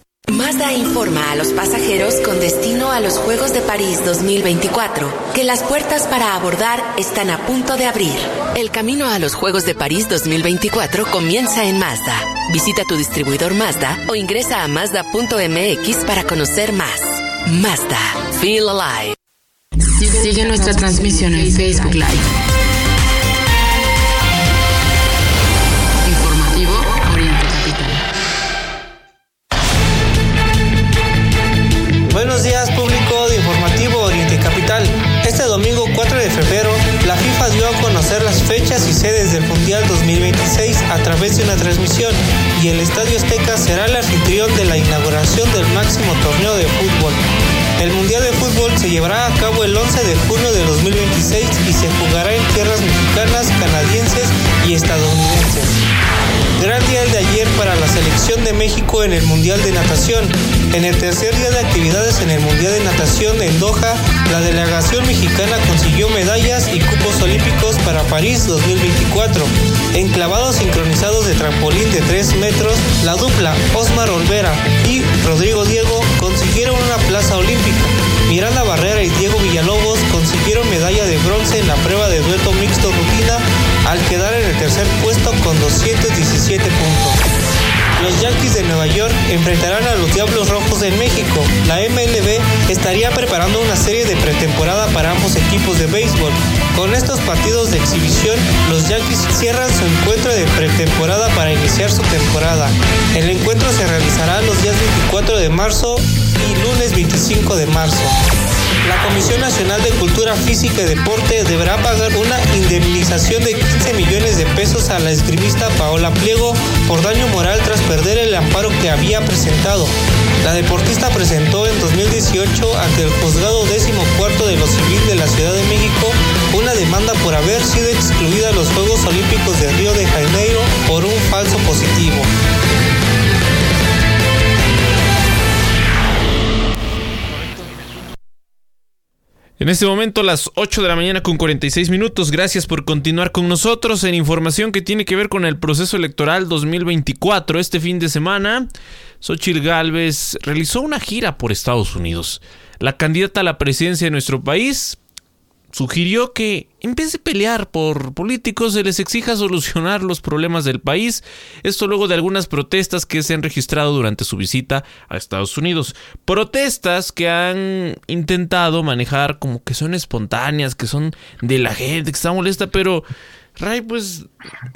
Mazda informa a los pasajeros con destino a los Juegos de París 2024 que las puertas para abordar están a punto de abrir. El camino a los Juegos de París 2024 comienza en Mazda. Visita tu distribuidor Mazda o ingresa a mazda.mx para conocer más. Mazda. Feel alive. Sigue nuestra transmisión en Facebook Live. Las fechas y sedes del Mundial 2026 a través de una transmisión y el Estadio Azteca será el anfitrión de la inauguración del máximo torneo de fútbol. El Mundial de Fútbol se llevará a cabo el 11 de junio de 2026 y se jugará en tierras mexicanas, canadienses y estadounidenses. Gran día el de ayer para la selección de México en el Mundial de Natación. En el tercer día de actividades en el Mundial de Natación en Doha, la delegación mexicana consiguió medallas y cupos olímpicos para París 2024. En clavados sincronizados de trampolín de 3 metros, la dupla Osmar Olvera y Rodrigo Diego consiguieron una plaza olímpica. Miranda Barrera y Diego Villalobos consiguieron medalla de bronce en la prueba de dueto mixto rutina al quedar en el tercer puesto con 217 los Yankees de Nueva York enfrentarán a los Diablos Rojos en México. La MLB estaría preparando una serie de pretemporada para ambos equipos de béisbol. Con estos partidos de exhibición, los Yankees cierran su encuentro de pretemporada para iniciar su temporada. El encuentro se realizará los días 24 de marzo lunes 25 de marzo la Comisión Nacional de Cultura Física y Deporte deberá pagar una indemnización de 15 millones de pesos a la esgrimista Paola Pliego por daño moral tras perder el amparo que había presentado. La deportista presentó en 2018 ante el juzgado décimo cuarto de lo civil de la Ciudad de México una demanda por haber sido excluida de los Juegos Olímpicos de Río de Janeiro por un falso positivo. En este momento las 8 de la mañana con 46 minutos. Gracias por continuar con nosotros en información que tiene que ver con el proceso electoral 2024. Este fin de semana, Xochitl Gálvez realizó una gira por Estados Unidos. La candidata a la presidencia de nuestro país sugirió que en vez de pelear por políticos se les exija solucionar los problemas del país, esto luego de algunas protestas que se han registrado durante su visita a Estados Unidos. Protestas que han intentado manejar como que son espontáneas, que son de la gente que está molesta, pero Ray pues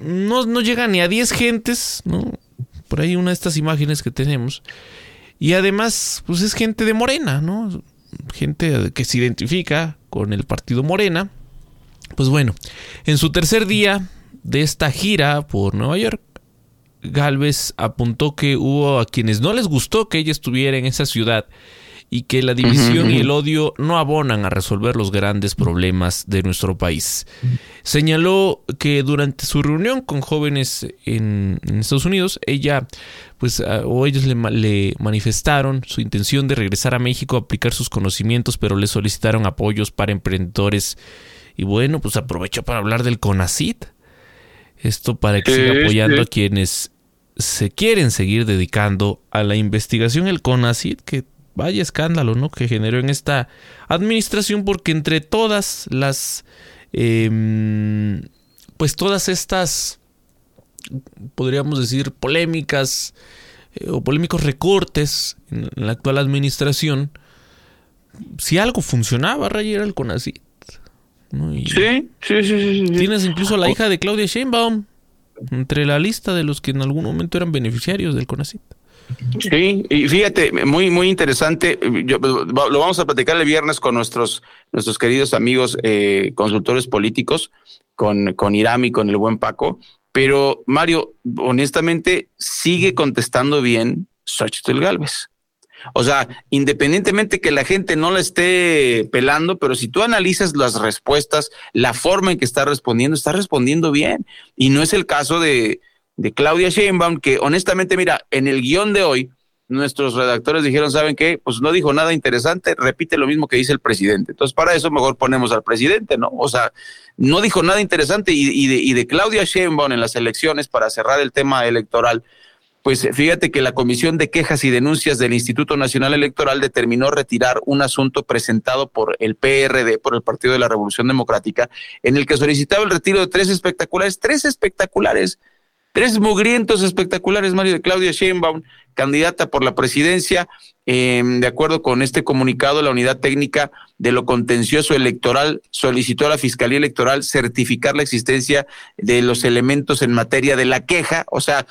no, no llega ni a 10 gentes, ¿no? Por ahí una de estas imágenes que tenemos. Y además, pues es gente de Morena, ¿no? Gente que se identifica con el partido Morena. Pues bueno, en su tercer día de esta gira por Nueva York, Galvez apuntó que hubo a quienes no les gustó que ella estuviera en esa ciudad y que la división y el odio no abonan a resolver los grandes problemas de nuestro país. Señaló que durante su reunión con jóvenes en, Estados Unidos, ella, pues, o ellos le, le, manifestaron su intención de regresar a México a aplicar sus conocimientos, pero le solicitaron apoyos para emprendedores. Y bueno, pues aprovechó para hablar del CONACIT. Esto para que siga apoyando a quienes se quieren seguir dedicando a la investigación. El CONACIT, que vaya escándalo, ¿no? Que generó en esta administración porque entre todas las, em, pues todas estas, podríamos decir, polémicas eh, o polémicos recortes en, la actual administración, si algo funcionaba, Ray, era el CONACYT. Sí, sí, sí, sí, Tienes incluso a la hija de Claudia Sheinbaum entre la lista de los que en algún momento eran beneficiarios del CONACYT. Sí, y fíjate, muy, muy interesante. lo vamos a platicar el viernes con nuestros, nuestros queridos amigos eh, consultores políticos, con, con y con el buen Paco. Pero Mario, honestamente, sigue contestando bien Xochitl Galvez. O sea, independientemente que la gente no la esté pelando, pero si tú analizas las respuestas, la forma en que está respondiendo, está respondiendo bien. Y no es el caso de, de Claudia Sheinbaum, que honestamente, mira, en el guion de hoy, nuestros redactores dijeron, ¿saben qué? Pues no dijo nada interesante, repite lo mismo que dice el presidente. Entonces, para eso mejor ponemos al presidente, ¿no? O sea, no dijo nada interesante y, de, y de Claudia Sheinbaum en las elecciones, para cerrar el tema electoral, pues fíjate que la Comisión de Quejas y Denuncias del Instituto Nacional Electoral determinó retirar un asunto presentado por el PRD, por el Partido de la Revolución Democrática, en el que solicitaba el retiro de tres espectaculares, tres espectaculares Tres mugrientos espectaculares, Mario, de Claudia Sheinbaum, candidata por la presidencia. Em, de acuerdo con este comunicado, la unidad técnica de lo contencioso electoral solicitó a la Fiscalía Electoral certificar la existencia de los elementos en materia de la queja, o sea,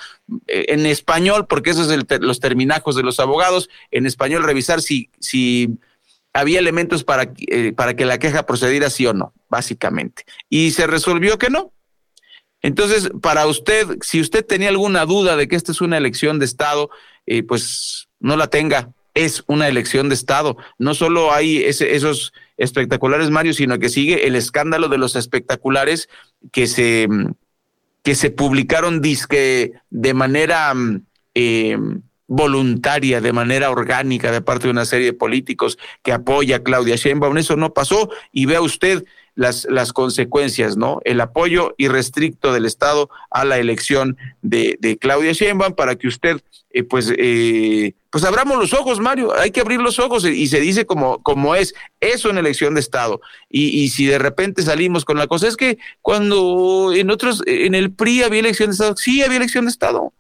eh, en español, porque esos son los terminajos de los abogados, en español revisar si, si había elementos para, eh, para que la queja procediera sí o no, básicamente. Y se resolvió que no, entonces, para usted, si usted tenía alguna duda de que esta es una elección de Estado, eh, pues no la tenga. Es una elección de Estado. No solo hay esos espectaculares, Mario, sino que sigue el escándalo de los espectaculares que se, que se publicaron disque de manera eh, voluntaria, de manera orgánica, de parte de una serie de políticos que apoya a Claudia Sheinbaum. Eso no pasó. Y vea usted, las, las consecuencias, ¿no? El apoyo irrestricto del Estado a la elección de, de Claudia Sheinbaum para que usted, eh, pues, eh, pues abramos los ojos, Mario, hay que abrir los ojos y se dice como, como es, eso en elección de Estado. Y, y si de repente salimos con la cosa, es que cuando en otros, en el PRI había elección de Estado, sí había elección de Estado,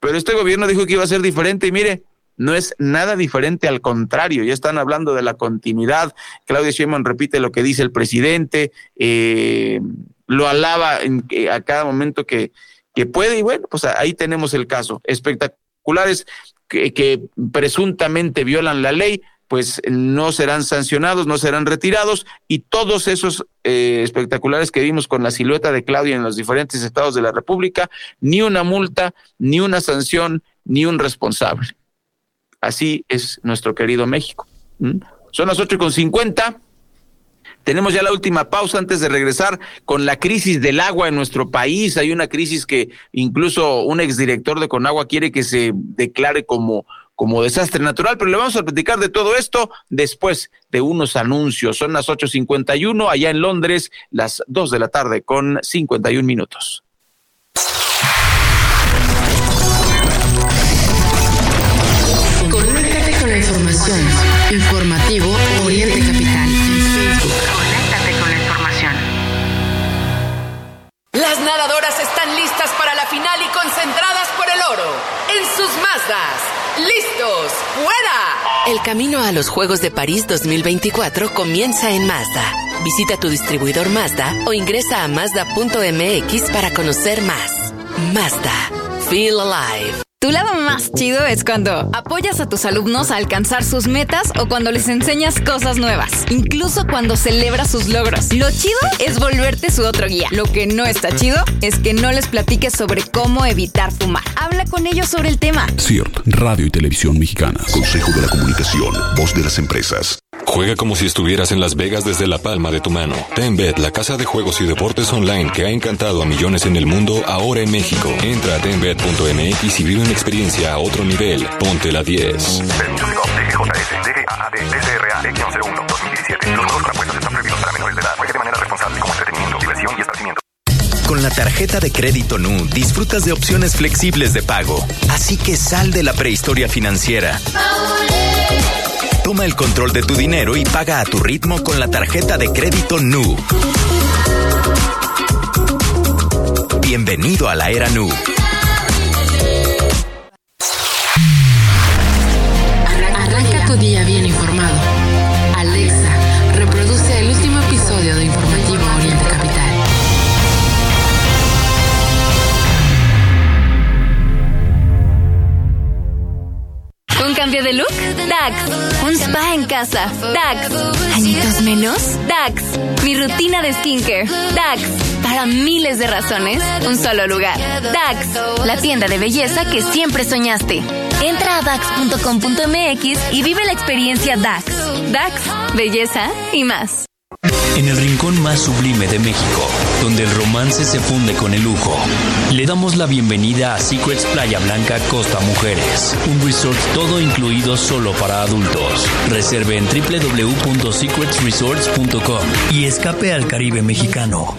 pero este gobierno dijo que iba a ser diferente y mire, no es nada diferente, al contrario, ya están hablando de la continuidad. Claudia Sheinbaum repite lo que dice el presidente, eh, lo alaba en, a cada momento que, que puede y bueno, pues ahí tenemos el caso. Espectaculares que, presuntamente violan la ley, pues no serán sancionados, no serán retirados y todos esos eh, espectaculares que vimos con la silueta de Claudia en los diferentes estados de la República, ni una multa, ni una sanción, ni un responsable. Así es nuestro querido México. Son las ocho con cincuenta. Tenemos ya la última pausa antes de regresar con la crisis del agua en nuestro país. Hay una crisis que incluso un exdirector de Conagua quiere que se declare como, como desastre natural, pero le vamos a platicar de todo esto después de unos anuncios. Son las 8.51 allá en Londres, las 2 de la tarde con 51 minutos. Información. Informativo Oriente Capital. Conéctate con la información. Las nadadoras están listas para la final y concentradas por el oro. En sus Mazdas. ¡Listos! ¡Fuera! El camino a los Juegos de París 2024 comienza en Mazda. Visita tu distribuidor Mazda o ingresa a Mazda.mx para conocer más. Mazda. Feel alive. Tu lado más chido es cuando apoyas a tus alumnos a alcanzar sus metas o cuando les enseñas cosas nuevas, incluso cuando celebras sus logros. Lo chido es volverte su otro guía. Lo que no está chido es que no les platiques sobre cómo evitar fumar. Habla con ellos sobre el tema. CIRT, Radio y Televisión Mexicana, Consejo de la Comunicación, Voz de las Empresas. Juega como si estuvieras en Las Vegas desde la palma de tu mano. TenBet, la casa de juegos y deportes online que ha encantado a millones en el mundo, ahora en México. Entra a tenbet.mx y vive una experiencia a otro nivel. Ponte la 10. Con la tarjeta de crédito NU disfrutas de opciones flexibles de pago. Así que sal de la prehistoria financiera. Toma el control de tu dinero y paga a tu ritmo con la tarjeta de crédito NU. Bienvenido a la era NU. Arranca tu día bien informado. Alexa, reproduce el último episodio de Informativo Oriente Capital. ¿Un cambio de look? DAX. ¿Un spa en casa? DAX. ¿Añitos menos? DAX. Mi rutina de skincare? DAX. Para miles de razones, un solo lugar. DAX. La tienda de belleza que siempre soñaste. Entra a DAX.com.mx y vive la experiencia DAX. DAX. Belleza y más. En el rincón más sublime de México, donde el romance se funde con el lujo, le damos la bienvenida a Secrets Playa Blanca Costa Mujeres, un resort todo incluido solo para adultos. Reserve en www.secretsresorts.com y escape al Caribe mexicano.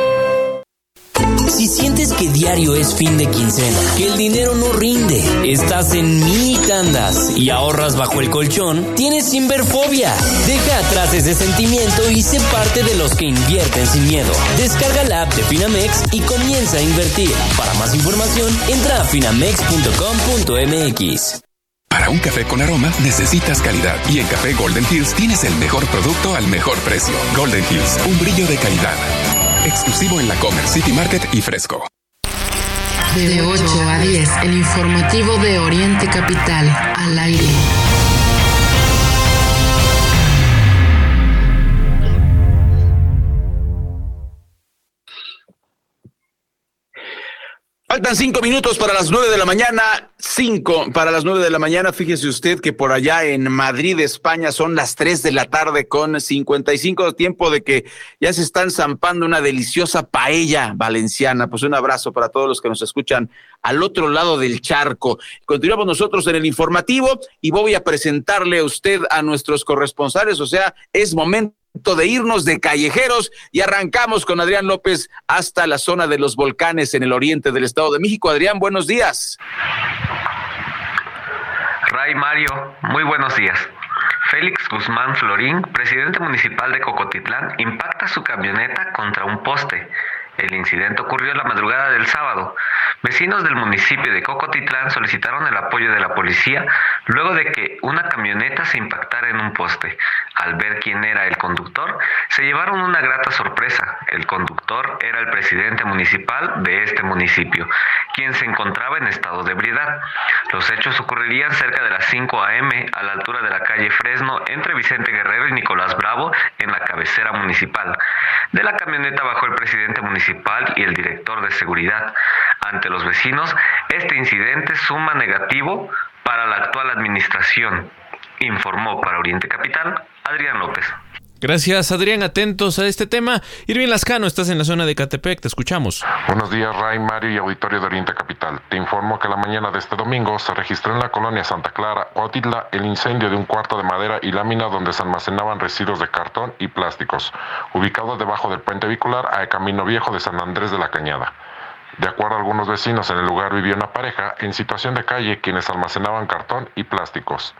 Si sientes que diario es fin de quincena, que el dinero no rinde, estás en mini tandas y ahorras bajo el colchón, tienes Sinverfobia. Deja atrás ese sentimiento y sé parte de los que invierten sin miedo. Descarga la app de Finamex y comienza a invertir. Para más información, entra a finamex.com.mx. Para un café con aroma necesitas calidad y en Café Golden Hills tienes el mejor producto al mejor precio. Golden Hills, un brillo de calidad. Exclusivo en la Comer City Market y Fresco. De 8 a 10, el informativo de Oriente Capital, al aire. Faltan cinco minutos para las nueve de la mañana. Cinco para las nueve de la mañana. Fíjese usted que por allá en Madrid, España, son las tres de la tarde con 55 tiempo de que ya se están zampando una deliciosa paella valenciana. Pues un abrazo para todos los que nos escuchan al otro lado del charco. Continuamos nosotros en el informativo y voy a presentarle a usted a nuestros corresponsales. O sea, es momento de irnos de callejeros y arrancamos con Adrián López hasta la zona de los volcanes en el oriente del Estado de México. Adrián, buenos días. Ray Mario, muy buenos días. Félix Guzmán Florín, presidente municipal de Cocotitlán, impacta su camioneta contra un poste. El incidente ocurrió la madrugada del sábado. Vecinos del municipio de Cocotitlán solicitaron el apoyo de la policía luego de que una camioneta se impactara en un poste. Al ver quién era el conductor, se llevaron una grata sorpresa. El conductor era el presidente municipal de este municipio, quien se encontraba en estado de ebriedad. Los hechos ocurrirían cerca de las 5 a.m. a la altura de la calle Fresno entre Vicente Guerrero y Nicolás Bravo en la cabecera municipal. De la camioneta bajó el presidente municipal y el director de seguridad. Ante los vecinos, este incidente suma negativo para la actual administración, informó para Oriente Capital Adrián López. Gracias, Adrián. Atentos a este tema. Irving Lascano, estás en la zona de Catepec, te escuchamos. Buenos días, Ray, Mario y auditorio de Oriente Capital. Te informo que la mañana de este domingo se registró en la colonia Santa Clara, Otitla, el incendio de un cuarto de madera y lámina donde se almacenaban residuos de cartón y plásticos, ubicado debajo del puente vehicular a Camino Viejo de San Andrés de la Cañada. De acuerdo a algunos vecinos, en el lugar vivía una pareja en situación de calle quienes almacenaban cartón y plásticos.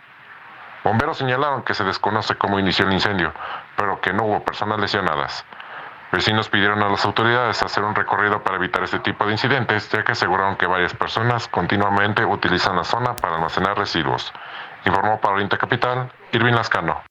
Bomberos señalaron que se desconoce cómo inició el incendio, pero que no hubo personas lesionadas. Vecinos pidieron a las autoridades hacer un recorrido para evitar este tipo de incidentes, ya que aseguraron que varias personas continuamente utilizan la zona para almacenar residuos. Informó para Oriente Capital, Irving Lascano.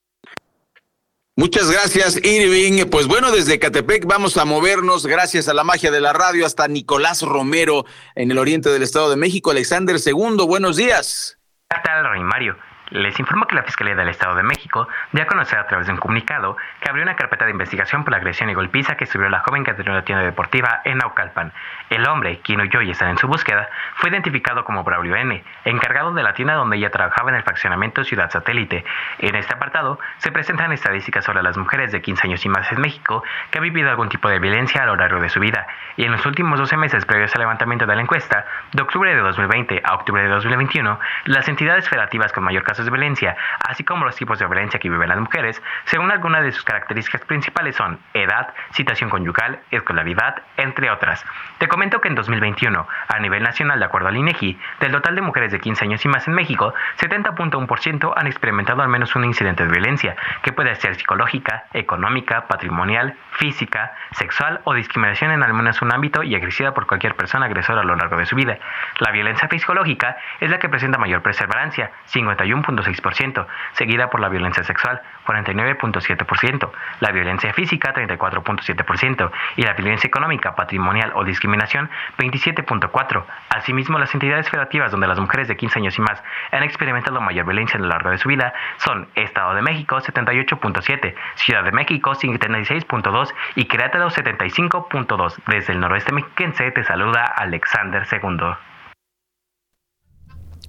Muchas gracias, Irving. Pues bueno, desde Catepec vamos a movernos, gracias a la magia de la radio, hasta Nicolás Romero en el oriente del Estado de México. Alexander II, buenos días. ¿Qué tal, Rey Mario? Les informo que la Fiscalía del Estado de México dio a conocer a través de un comunicado que abrió una carpeta de investigación por la agresión y golpiza que sufrió la joven que atendió una tienda deportiva en Naucalpan. El hombre, quien huyó y está en su búsqueda, fue identificado como Braulio N., encargado de la tienda donde ella trabajaba en el fraccionamiento Ciudad Satélite. En este apartado se presentan estadísticas sobre las mujeres de 15 años y más en México que han vivido algún tipo de violencia a lo largo de su vida. Y en los últimos 12 meses previos al levantamiento de la encuesta, de octubre de 2020 a octubre de 2021, las entidades federativas con mayor casos de violencia, así como los tipos de violencia que viven las mujeres, según algunas de sus características principales son edad, situación conyugal, escolaridad, entre otras. Te comento que en 2021, a nivel nacional, de acuerdo al INEGI, del total de mujeres de 15 años y más en México, 70.1% han experimentado al menos un incidente de violencia, que puede ser psicológica, económica, patrimonial, física, sexual o discriminación en al menos un ámbito y agresida por cualquier persona agresora a lo largo de su vida. La violencia psicológica es la que presenta mayor perseverancia, 51.6%, seguida por la violencia sexual, 49.7%, la violencia física, 34.7%, y la violencia económica, patrimonial o discriminación, 27.4%. Asimismo, las entidades federativas donde las mujeres de 15 años y más han experimentado mayor violencia a lo largo de su vida son Estado de México, 78.7%, Ciudad de México, 56.2% y Querétaro, 75.2%. Desde el noroeste mexiquense te saluda Alexander II.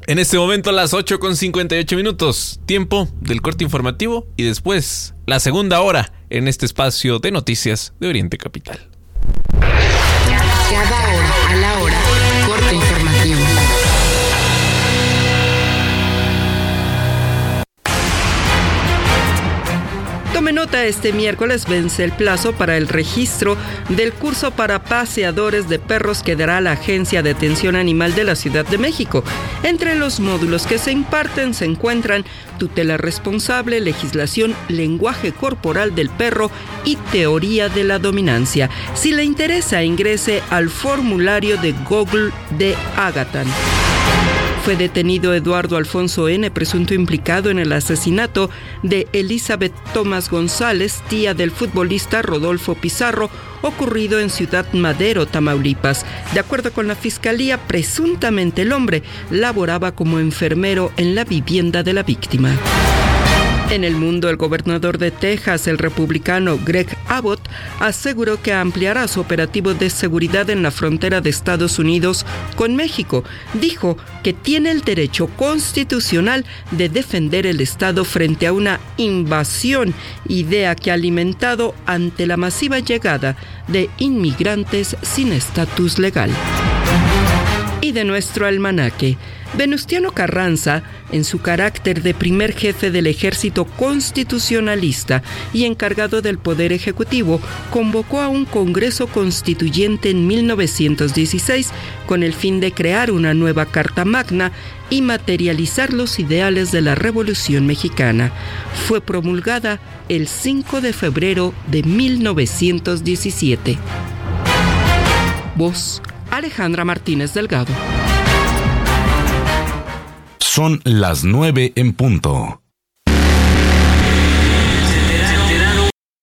En este momento las 8 con 58 minutos, tiempo del corte informativo y después la segunda hora en este espacio de noticias de Oriente Capital. Este miércoles vence el plazo para el registro del curso para paseadores de perros que dará la Agencia de Atención Animal de la Ciudad de México. Entre los módulos que se imparten se encuentran tutela responsable, legislación, lenguaje corporal del perro y teoría de la dominancia. Si le interesa, ingrese al formulario de Google de Agatan. Fue detenido Eduardo Alfonso N., presunto implicado en el asesinato de Elizabeth Tomás González, tía del futbolista Rodolfo Pizarro, ocurrido en Ciudad Madero, Tamaulipas. De acuerdo con la fiscalía, presuntamente el hombre laboraba como enfermero en la vivienda de la víctima. En el mundo, el gobernador de Texas, el republicano Greg Abbott, aseguró que ampliará su operativo de seguridad en la frontera de Estados Unidos con México. Dijo que tiene el derecho constitucional de defender el Estado frente a una invasión, idea que ha alimentado ante la masiva llegada de inmigrantes sin estatus legal. Y de nuestro almanaque. Venustiano Carranza, en su carácter de primer jefe del ejército constitucionalista y encargado del Poder Ejecutivo, convocó a un Congreso Constituyente en 1916 con el fin de crear una nueva Carta Magna y materializar los ideales de la Revolución Mexicana. Fue promulgada el 5 de febrero de 1917. Voz Alejandra Martínez Delgado. Son las nueve en punto.